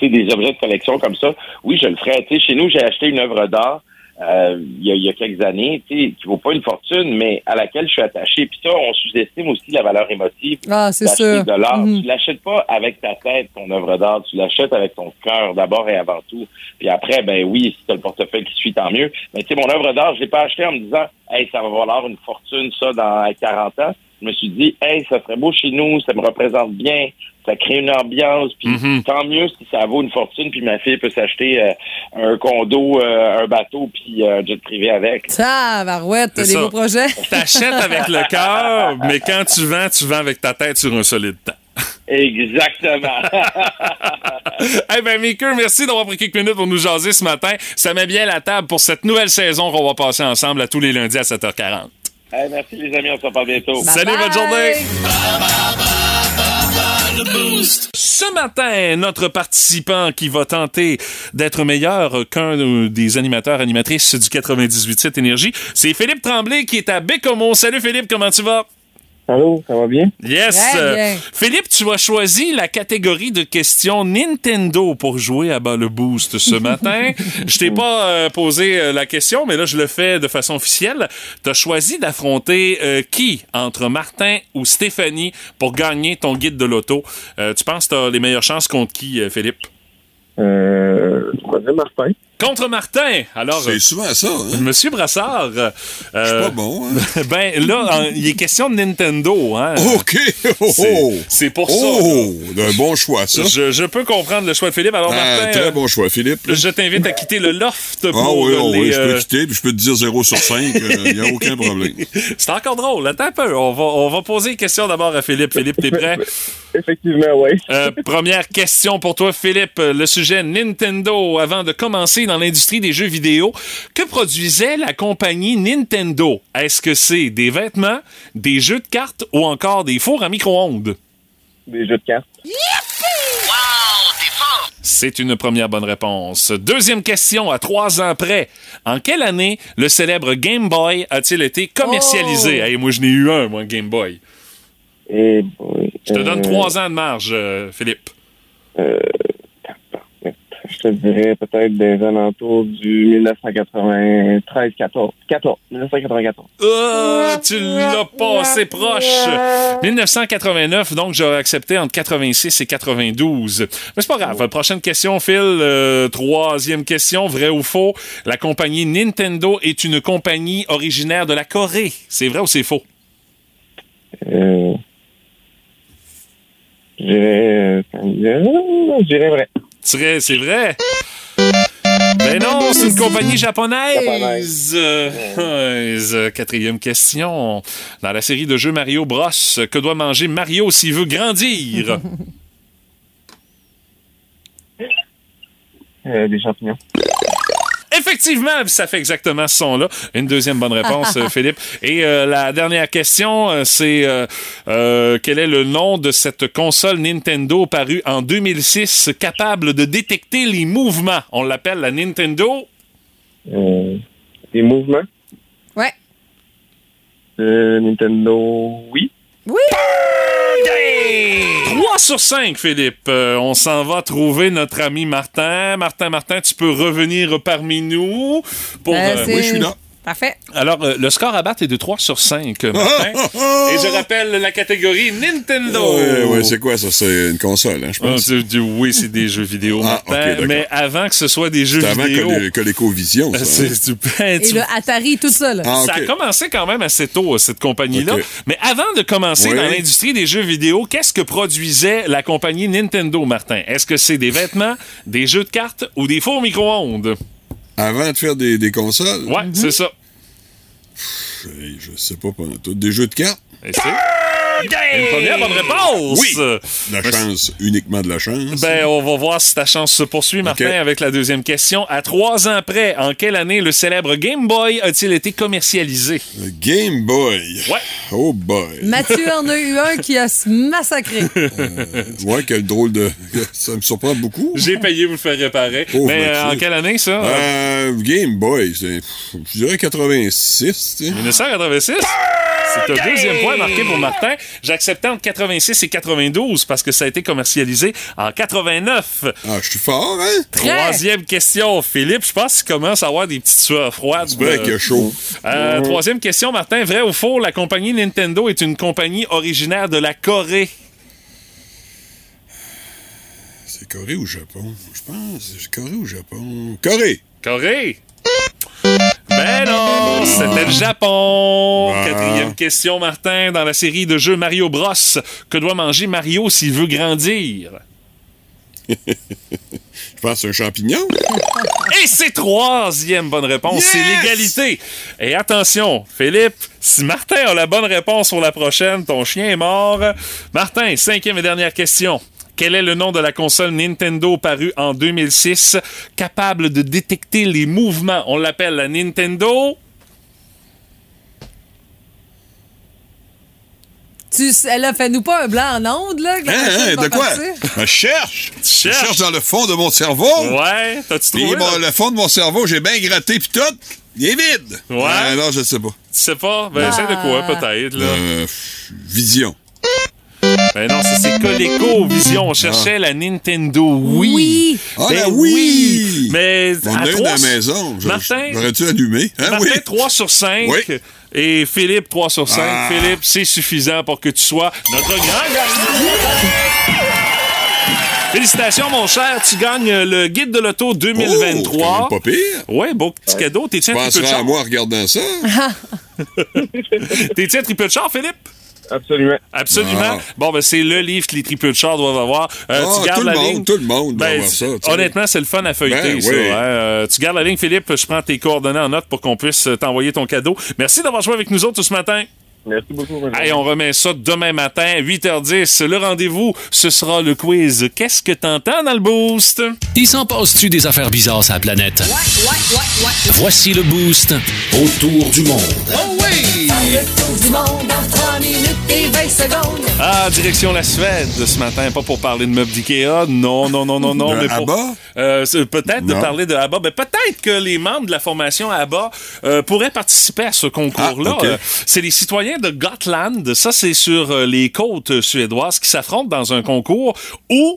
objets de collection comme ça, oui, je le ferais. Chez nous, j'ai acheté une œuvre d'art euh, il, y a, il y a quelques années, qui vaut pas une fortune, mais à laquelle je suis attaché. Puis ça, on sous-estime aussi la valeur émotive Ah, c'est d'acheter sûr. de l'art. Mhm. Tu l'achètes pas avec ta tête, ton œuvre d'art. Tu l'achètes avec ton cœur d'abord et avant tout. Puis après, ben oui, si tu as le portefeuille qui suit, tant mieux. Mais tu sais, mon œuvre d'art, je l'ai pas acheté en me disant, hey, ça va valoir une fortune, ça, dans 40 ans. Je me suis dit, hey, ça serait beau chez nous, ça me représente bien, ça crée une ambiance, puis Mhm. tant mieux si ça vaut une fortune, puis ma fille peut s'acheter euh, un condo, euh, un bateau, puis euh, un jet privé avec. Ça, Barouette, t'as des beaux projets. T'achètes avec le cœur, mais quand tu vends, tu vends avec ta tête sur un solide temps. Exactement. Eh ben, Maker, merci d'avoir pris quelques minutes pour nous jaser ce matin. Ça met bien la table pour cette nouvelle saison qu'on va passer ensemble à tous les lundis à 7h40. Hey, merci les amis, on se reparle bientôt. Bye Salut, bye. bonne journée! Ce matin, notre participant qui va tenter d'être meilleur qu'un des animateurs animatrices du 98.7 Énergie, c'est Philippe Tremblay qui est à Bécomo. Salut Philippe, comment tu vas? Allô, ça va bien? Yes! Bien. Philippe, tu as choisi la catégorie de questions Nintendo pour jouer à bas le boost ce matin. je t'ai pas euh, posé euh, la question, mais là, je le fais de façon officielle. Tu as choisi d'affronter euh, qui entre Martin ou Stéphanie pour gagner ton guide de l'auto? Euh, tu penses que tu as les meilleures chances contre qui, euh, Philippe? Euh, je Martin. Contre Martin! Alors, C'est souvent ça, hein? Monsieur Brassard, euh, Je suis pas bon, hein? ben là, il est question de Nintendo. Hein? OK! Oh, C'est- oh. C'est pour ça. Oh! Un bon choix, ça. Je, je peux comprendre le choix de Philippe. Alors, Ah, Martin, très euh, bon choix, Philippe. je t'invite à quitter le loft Ah pour oui, oh, les, oui, je peux euh, quitter, puis je peux te dire 0 sur 5, il n'y a aucun problème. C'est encore drôle. Attends un peu. On va, on va poser une question d'abord à Philippe. Philippe, t'es prêt? Effectivement, oui. Euh, première question pour toi, Philippe. Le sujet Nintendo. Avant de commencer dans l'industrie des jeux vidéo, que produisait la compagnie Nintendo? Est-ce que c'est des vêtements, des jeux de cartes ou encore des fours à micro-ondes? Des jeux de cartes. C'est une première bonne réponse. Deuxième question, à trois ans près. En quelle année le célèbre Game Boy a-t-il été commercialisé? Oh! Hey, moi, je n'ai eu un, moi, Game Boy. Et, oui, Je te donne euh, trois ans de marge, euh, Philippe. euh, je te dirais peut-être des alentours du 1993, 14. 14, 1994. Euh, tu l'as passé proche. 1989, donc j'aurais accepté entre 86 et 92. Mais c'est pas grave. Prochaine question, Phil. Euh, troisième question, vrai ou faux? La compagnie Nintendo est une compagnie originaire de la Corée. C'est vrai ou c'est faux? Euh, je dirais, euh, je dirais vrai. C'est c'est vrai? Ben non, c'est une compagnie japonaise. Euh, Quatrième question. Dans la série de jeux Mario Bros, que doit manger Mario s'il veut grandir? Euh, des champignons. Effectivement, ça fait exactement ce son-là. Une deuxième bonne réponse, euh, Philippe. Et euh, la dernière question, euh, c'est euh, euh, quel est le nom de cette console Nintendo parue en 2006 capable de détecter les mouvements? On l'appelle la Nintendo. Euh, des mouvements? Ouais. Euh, Nintendo, oui. Oui! 3 sur 5, Philippe. Euh, on s'en va trouver notre ami Martin. Martin, Martin, tu peux revenir parmi nous. Pour, Euh, euh, oui, je suis là. Parfait. Alors, euh, le score à battre est de 3 sur 5, Martin. Et je rappelle la catégorie Nintendo. Ouais, ouais, c'est quoi ça? C'est une console, hein, je Ah, pense. tu- tu- oui, c'est des jeux vidéo, Ah, Martin. mais avant que ce soit des jeux C'est avant vidéo... que, que l'Ecovision, ça. c'est- hein? Et tu- le Atari, tout ça, là. Ah, Ça a commencé quand même assez tôt, euh, cette compagnie-là. Mais avant de commencer Oui. dans l'industrie des jeux vidéo, qu'est-ce que produisait la compagnie Nintendo, Martin? Est-ce que c'est des vêtements, des jeux de cartes ou des fours micro-ondes? Avant de faire des, des consoles, Ouais, c'est ça. hey, je sais pas, pas tout. Des jeux de cartes? Et une première bonne réponse. Oui. La chance, uniquement de la chance. Ben, on va voir si ta chance se poursuit, Martin, avec la deuxième question. À trois ans près, en quelle année le célèbre Game Boy a-t-il été commercialisé? Le Game Boy. Ouais. Oh boy. Mathieu en a eu un qui a se massacré. Ouais, quel drôle de. Ça me surprend beaucoup. J'ai payé vous le faire réparer. Pauvre Mais euh, Mathieu. en quelle année, ça? Euh, Game Boy, c'est. Je dirais 86, tu sais. 1986? C'est un deuxième point marqué pour Martin. J'acceptais entre 86 et 92 parce que ça a été commercialisé en 89. Ah, je suis fort, hein? Troisième question, Philippe. Je pense qu'il commence à avoir des petites sueurs froides. C'est vrai qu'il y a chaud. Euh, troisième question, Martin. Vrai ou faux, la compagnie Nintendo est une compagnie originaire de la Corée? C'est Corée ou Japon? Je pense. C'est Corée ou Japon? Corée! Corée? Ben non, c'était le Japon. Ah. Quatrième question, Martin. Dans la série de jeux Mario Bros, que doit manger Mario s'il veut grandir? Je pense un champignon. Et c'est troisième bonne réponse, c'est l'égalité. Et attention, Philippe, si Martin a la bonne réponse pour la prochaine, ton chien est mort. Martin, cinquième et dernière question. Quel est le nom de la console Nintendo parue en 2006, capable de détecter les mouvements? On l'appelle la Nintendo. Tu Tu, elle a fait nous pas un blanc en onde, là. Hein, hein, de quoi? Je cherche. Je cherches? cherche dans le fond de mon cerveau. Ouais, t'as-tu Puis trouvé? le fond de mon cerveau, j'ai bien gratté puis tout. Il est vide. Ouais. Ah, non, je sais pas. Tu sais pas? Ben, essaie de quoi, peut-être, là? Euh, vision. Ben non, ça, c'est Coleco Vision. On cherchait la Nintendo Wii. Oui. Ah, Ben la Wii! Mais On à a une trois à la sur- maison. Je- Martin, J'aurais-tu allumé? Hein, Martin, oui. 3 sur 5. Oui. Et Philippe, 3 sur 5. Ah. Philippe, c'est suffisant pour que tu sois notre grand gagnant. Félicitations, mon cher. Tu gagnes le guide de l'auto Oh, 2023. c'est pas pire. Ouais, beau petit cadeau. T'es-tu Tu un triple penseras à moi en regardant ça? T'es-tu un triple char, Philippe? Absolument. Absolument. Ah. Bon, ben, c'est le livre que les triple chars doivent avoir. Euh, Ah, tu gardes tout le la monde, ligne. tout le monde doit Ben, avoir ça. Honnêtement, c'est le fun à feuilleter, Ben ça. oui. hein. Euh, tu gardes la ligne, Philippe. Je prends tes coordonnées en note pour qu'on puisse euh, t'envoyer ton cadeau. Merci d'avoir joué avec nous autres ce matin. Merci beaucoup. Hey, on remet ça demain matin, 8h10. Le rendez-vous, ce sera le quiz. Qu'est-ce que t'entends dans le boost? Il s'en passe-tu des affaires bizarres sur la planète? Voici le boost autour du monde. Oh oui! Du monde en 3 minutes et 20 secondes. Ah, direction la Suède ce matin, pas pour parler de meubles d'IKEA, non, non, non, non, non, De mais pour ABBA? Euh, c'est peut-être de parler de ABBA, mais peut-être que les membres de la formation ABBA euh, pourraient participer à ce concours-là. Ah. Euh, c'est les citoyens de Gotland, ça c'est sur euh, les côtes suédoises qui s'affrontent dans un concours où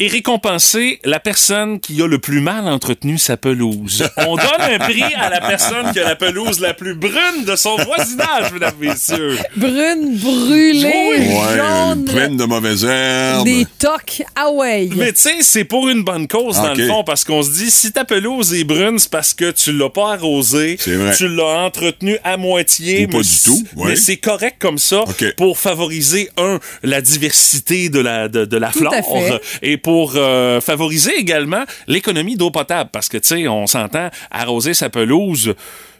est récompensée la personne qui a le plus mal entretenu sa pelouse. On donne un prix à la personne qui a la pelouse la plus brune de son voisinage, mesdames et messieurs. Brune, brûlée, Ouais, jaune. pleine de mauvaises herbes. Des tocs Hawaii. Mais tu sais, c'est pour une bonne cause dans le fond, parce qu'on se dit, si ta pelouse est brune, c'est parce que tu l'as pas arrosée, C'est vrai. tu l'as entretenue à moitié. Ou pas mais du tout, ouais. Mais c'est correct comme ça pour favoriser, un, la diversité de la, de, de la Tout flore, à fait. et pour euh, favoriser également l'économie d'eau potable, parce que tu sais, on s'entend, arroser sa pelouse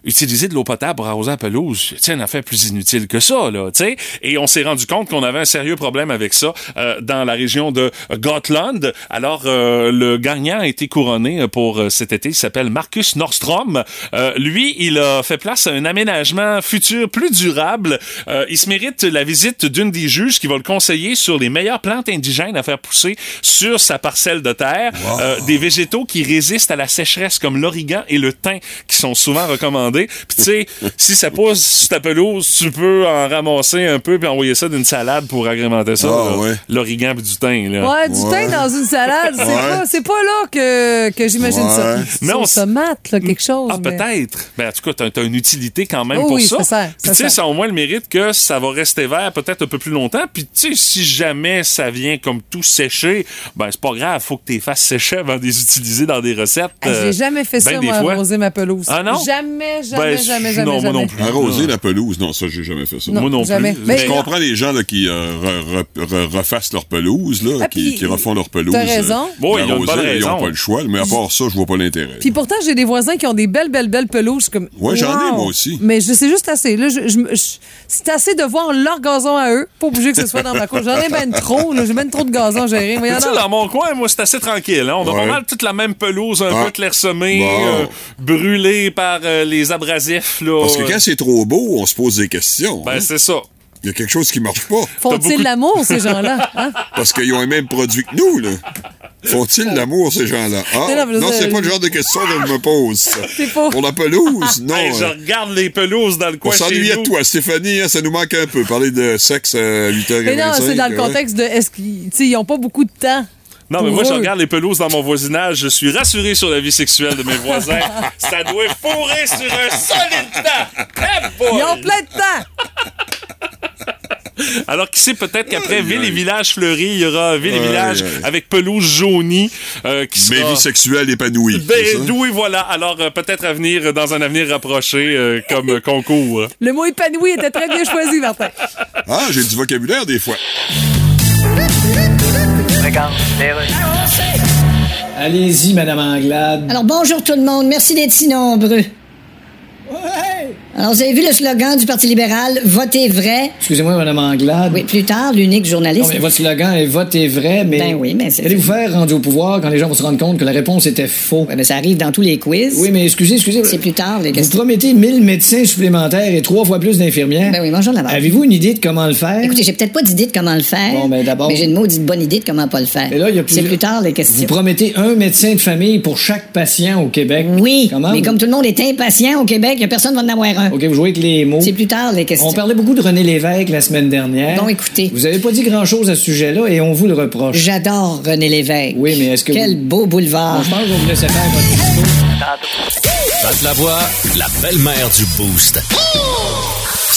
utiliser de l'eau potable pour arroser la pelouse, c'est une affaire plus inutile que ça, là, tu sais. Et on s'est rendu compte qu'on avait un sérieux problème avec ça euh, dans la région de Gotland. Alors, euh, le gagnant a été couronné euh, pour euh, cet été. Il s'appelle Marcus Nordstrom. Euh, lui, il a fait place à un aménagement futur plus durable. Euh, il se mérite la visite d'une des juges qui va le conseiller sur les meilleures plantes indigènes à faire pousser sur sa parcelle de terre. Euh, des végétaux qui résistent à la sécheresse comme l'origan et le thym qui sont souvent recommandés. Puis tu sais, si ça pousse sur ta pelouse, tu peux en ramasser un peu puis envoyer ça d'une salade pour agrémenter ça. Ah, ouais. L'origan puis du thym. Là. Ouais, du thym dans une salade, c'est Ouais. pas, c'est pas là que, que j'imagine ça. Ouais. Mais Mais on on s- tomate, là, quelque chose. Ah, mais- peut-être. Ben, en tout cas, t'as, t'as une utilité quand même Oh pour oui, ça. ça sert, Puis, ça tu sais, ça a au moins le mérite que ça va rester vert peut-être un peu plus longtemps. Puis, tu sais, si jamais ça vient comme tout sécher, ben, c'est pas grave. Faut que tu les fasses sécher avant de les utiliser dans des recettes. Ah, euh, J'ai jamais fait ben ça, des moi, fois. arroser ma pelouse. Ah, non? Jamais, jamais, Ben, jamais, jamais. non, moi non plus. Arroser la pelouse, non, ça, j'ai jamais fait ça. Non, Moi non jamais. plus. Mais- Je comprends les gens là, qui euh, re- re- re- refassent leur pelouse, là, Ah, qui, refont leur pelouse. t'as raison. Bon, l'arroser, bonne Ils n'ont pas le choix, mais à part ça, je vois pas l'intérêt. Puis pourtant, j'ai des voisins qui ont des belles, belles, belles pelouses. Comme, Ouais, j'en ai, moi aussi. Mais je c'est juste assez. Là, je, je me- je- c'est assez de voir leur gazon à eux. Pas obligé que ce soit dans ma cour. J'en ai ben trop. J'ai ben trop de gazon à gérer. Donc. dans mon coin, moi, c'est assez tranquille. hein. On a Ouais. pas mal toute la même pelouse, un Ah. peu clairsemée, Bon. euh, brûlée par euh, les abrasifs. Là. Parce que quand c'est trop beau, on se pose des questions. Ben, hein. c'est ça. Il y a quelque chose qui marche pas. Font-ils l'amour, ces gens-là? Hein? Parce qu'ils ont les mêmes produits que nous, là. Font-ils l'amour, ces gens-là? Ah, Mais non, c'est pas le genre de question que je me pose. pas. Pour la pelouse, non. Hey, je euh, regarde les pelouses dans le on coin s'ennuie nous. de toi, Stéphanie, hein, ça nous manque un peu. Parler de sexe à 8h45. Mais non, c'est dans le contexte de. Est-ce qu'ils tu sais, ils ont pas beaucoup de temps? Non, mais moi, je regarde les pelouses dans mon voisinage. Je suis rassuré sur la vie sexuelle de mes voisins. Ça doit fourrer sur un solide temps. Ils ont plein de temps! Alors, qui sait, peut-être qu'après Ville et Village fleuris, il y aura Ville et Village avec pelouse jaunie euh, qui Mais vie sexuelle épanouie. Ben, et voilà. Alors, euh, peut-être à venir dans un avenir rapproché euh, comme euh, concours. Le mot épanoui était très bien choisi, Martin. Ah, j'ai du vocabulaire des fois. Allez-y, Madame Anglade. Alors bonjour tout le monde, merci d'être si nombreux. Alors, vous avez vu le slogan du Parti libéral, votez vrai? Excusez-moi, Madame Anglade. Oui, plus tard, l'unique Non, journaliste. mais votre slogan est votez vrai, mais. Ben oui, mais c'est- Qu'allez-vous faire rendu au pouvoir quand les gens vont se rendre compte que la réponse était faux? Mais ça arrive dans tous les quiz. Oui, mais excusez, excusez. C'est plus tard, les Vous questions. promettez 1000 médecins supplémentaires et trois fois plus d'infirmières. Ben oui, bonjour la Avez-vous une idée de comment le faire? Écoutez, j'ai peut-être pas d'idée de comment le faire. Bon, ben, d'abord- Mais j'ai une maudite bonne idée de comment pas le faire. Et là, il y a C'est plusieurs- plus tard, les Vous questions. promettez un médecin de famille pour chaque patient au Québec. Oui, Comment? mais comme tout le monde est impatient au Québec, il y a personne qui va en avoir un. OK, vous jouez avec les mots. C'est plus tard, les questions. On parlait beaucoup de René Lévesque la semaine dernière. Bon, écoutez. Vous avez pas dit grand-chose à ce sujet-là et on vous le reproche. J'adore René Lévesque. Oui, mais est-ce que Quel vous- beau boulevard. Bon, je pense que vous me laissez faire votre discours. Pat Lavoie, la belle-mère du Boost.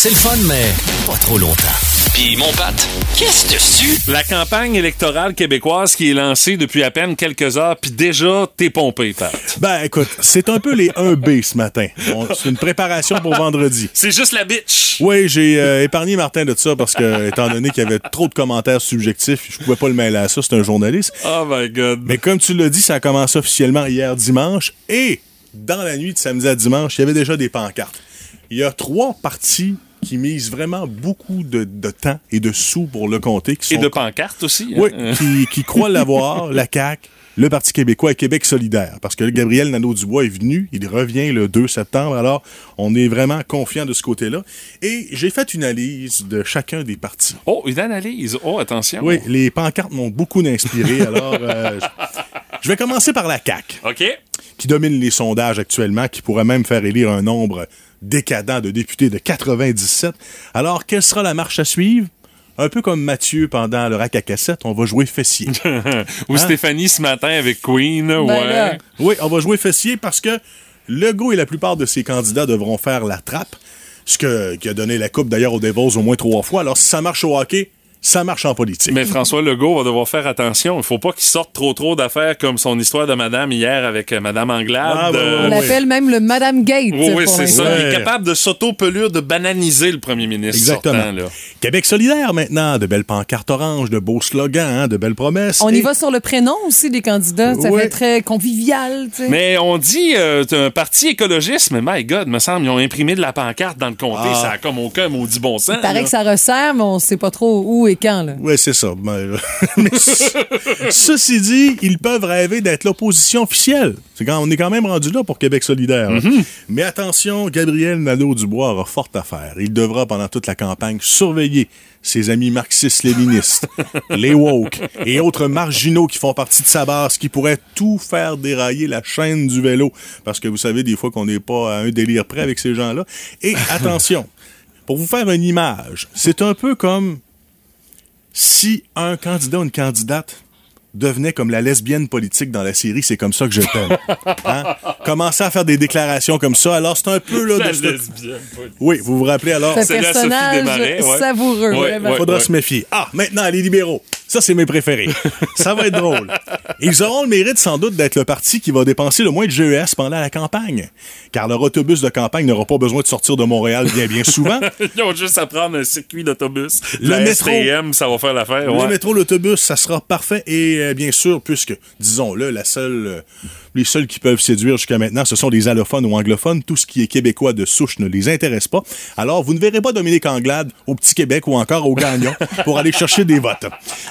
C'est le fun, mais pas trop longtemps. Puis mon Pat, qu'est-ce dessus? La campagne électorale québécoise qui est lancée depuis à peine quelques heures, puis déjà, t'es pompé, Pat. Ben, écoute, c'est un peu les 1B ce matin. Bon, c'est une préparation pour vendredi. C'est juste la bitch. Oui, j'ai euh, épargné Martin de ça parce que, étant donné qu'il y avait trop de commentaires subjectifs, je pouvais pas le mêler à ça. C'est un journaliste. Oh my God. Mais comme tu l'as dit, ça a commencé officiellement hier dimanche et dans la nuit de samedi à dimanche, il y avait déjà des pancartes. Il y a trois partis qui misent vraiment beaucoup de, de temps et de sous pour le compter. Qui Et sont de pancartes aussi. hein. oui, qui, qui croient l'avoir, la CAQ, le Parti québécois et Québec solidaire. Parce que Gabriel Nadeau-Dubois est venu, il revient le 2 septembre, alors on est vraiment confiant de ce côté-là. Et j'ai fait une analyse de chacun des partis. Oh, une analyse. Oh, attention. Oui, les pancartes m'ont beaucoup inspiré, alors euh, je- je vais commencer par la CAQ, OK. Qui domine les sondages actuellement, qui pourrait même faire élire un nombre décadent de députés de 97. Alors, quelle sera la marche à suivre? Un peu comme Mathieu pendant le rack à cassette, on va jouer fessier. Ou Hein? Stéphanie ce matin avec Queen. Ben ouais. là. Oui, on va jouer fessier parce que Legault et la plupart de ses candidats devront faire la trappe, ce que, qui a donné la coupe d'ailleurs aux Devils au moins trois fois. Alors, si ça marche au hockey, ça marche en politique. Mais François Legault va devoir faire attention. Il faut pas qu'il sorte trop trop d'affaires comme son histoire de madame hier avec euh, madame Anglade. Ah, Euh, On l'appelle même le Madame Gate. Oui, c'est ça. Il est capable de s'auto-pelure, de bananiser le premier ministre. Exactement. sortant, là. Québec solidaire maintenant, de belles pancartes oranges, de beaux slogans, hein, de belles promesses. On y va sur le prénom aussi des candidats. Ça Ouais. fait très convivial. Mais on dit euh, un parti écologiste, mais my God, me semble, ils ont imprimé de la pancarte dans le comté. Ah. Ça a comme aucun maudit bon sens. Il paraît là. que ça resserre, mais on sait pas trop où et quand. Là? Oui, c'est ça. Ben, Mais ce- ceci dit, ils peuvent rêver d'être l'opposition officielle. C'est quand, on est quand même rendu là pour Québec solidaire. hein. Mais attention, Gabriel Nadeau-Dubois aura forte affaire. Il devra, pendant toute la campagne, surveiller ses amis marxistes-léninistes, les woke et autres marginaux qui font partie de sa base, qui pourraient tout faire dérailler la chaîne du vélo. Parce que vous savez, des fois qu'on n'est pas à un délire près avec ces gens-là. Et attention, pour vous faire une image, c'est un peu comme si un candidat ou une candidate devenait comme la lesbienne politique dans la série, c'est comme ça que je t'aime. Hein? Commencer à faire des déclarations comme ça, alors c'est un peu là La de lesbienne, pas- Oui, vous vous rappelez alors? C'est un C'est la Sophie personnage Desmarais, ouais. savoureux. Ouais. Faudra se méfier. Ah, maintenant, les libéraux. Ça, c'est mes préférés. Ça va être drôle. Ils auront le mérite, sans doute, d'être le parti qui va dépenser le moins de GES pendant la campagne. Car leur autobus de campagne n'aura pas besoin de sortir de Montréal bien, bien souvent. Ils ont juste à prendre un circuit d'autobus. Le La métro. STM, ça va faire l'affaire. Le métro, l'autobus, ça sera parfait. Et euh, bien sûr, puisque, disons-le, la seule, euh, les seuls qui peuvent séduire jusqu'à maintenant, ce sont des allophones ou anglophones. Tout ce qui est québécois de souche ne les intéresse pas. Alors, vous ne verrez pas Dominique Anglade au Petit Québec ou encore au Gagnon pour aller chercher des votes.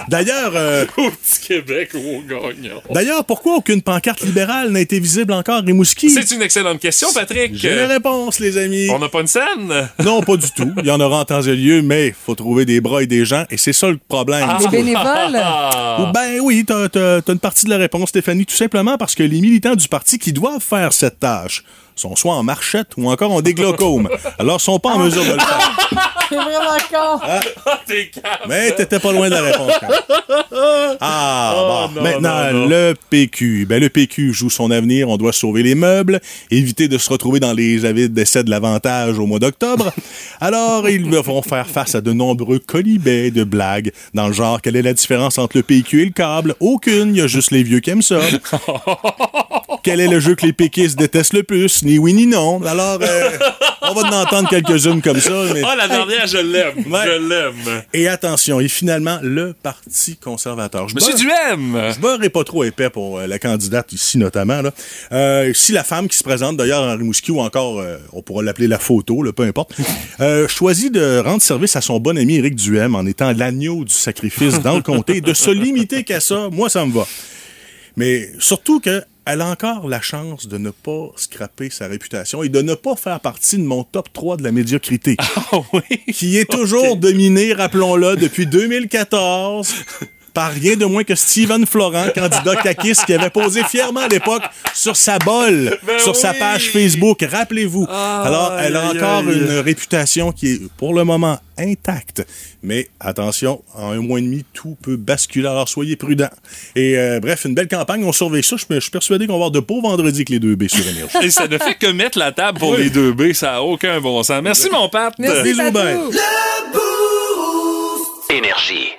D'ailleurs, euh, Au petit Québec ou au Gagnon. d'ailleurs, pourquoi aucune pancarte libérale n'a été visible encore à Rimouski? C'est une excellente question, Patrick. J'ai les réponses, les amis. On n'a pas une scène? Non, pas du tout. Il y en aura en temps et lieu, mais il faut trouver des bras et des gens, et c'est ça le problème. Les bénévoles? Ah. Ben oui, t'as t'as une partie de la réponse, Stéphanie, tout simplement parce que les militants du parti qui doivent faire cette tâche sont soit en marchette ou encore en déglocome. Alors, sont pas en mesure de le faire. C'est vraiment con. Ah. T'es calme. Mais t'étais pas loin de la réponse. quand. Ah, Oh, bon. non, Maintenant, non, non. le PQ. Ben, le PQ joue son avenir. On doit sauver les meubles, éviter de se retrouver dans les avides d'essai de l'avantage au mois d'octobre. Alors, ils devront faire face à de nombreux colibets de blagues dans le genre quelle est la différence entre le PQ et le câble? Aucune, il y a juste les vieux qui aiment ça. Quel est le jeu que les péquistes détestent le plus? Ni oui ni non. Alors, euh, On va en entendre quelques-unes comme ça. mais- Ah, la dernière, je l'aime. Ouais. Je l'aime. Et attention, et finalement, le Parti conservateur. Je Monsieur Duhem! Je beurre est pas trop épais pour euh, la candidate ici, notamment. Là. Euh, si la femme qui se présente, d'ailleurs, en Rimouski, ou encore, on pourra l'appeler la photo, là, peu importe, choisit de rendre service à son bon ami Éric Duhem en étant l'agneau du sacrifice dans le comté, et de se limiter qu'à ça, moi, ça me va. Mais surtout que elle a encore la chance de ne pas scraper sa réputation et de ne pas faire partie de mon top 3 de la médiocrité. Qui est toujours dominé, rappelons-le, depuis 2014 par rien de moins que Steven Florent, candidat Kakis, qui avait posé fièrement à l'époque sur sa bolle, Ben sur sa page Facebook. Rappelez-vous. Ah, Alors, elle a aïe, encore aïe. une réputation qui est, pour le moment, intacte. Mais attention, en un mois et demi, tout peut basculer. Alors, soyez prudents. Et euh, bref, une belle campagne. On surveille ça. Je suis- persuadé qu'on va avoir de beaux vendredis avec les deux B sur Énergie. Et ça ne fait que mettre la table pour Oui. les deux B. Ça n'a aucun bon sens. Merci, mon Pat. Merci, Bisous, ben. Énergie.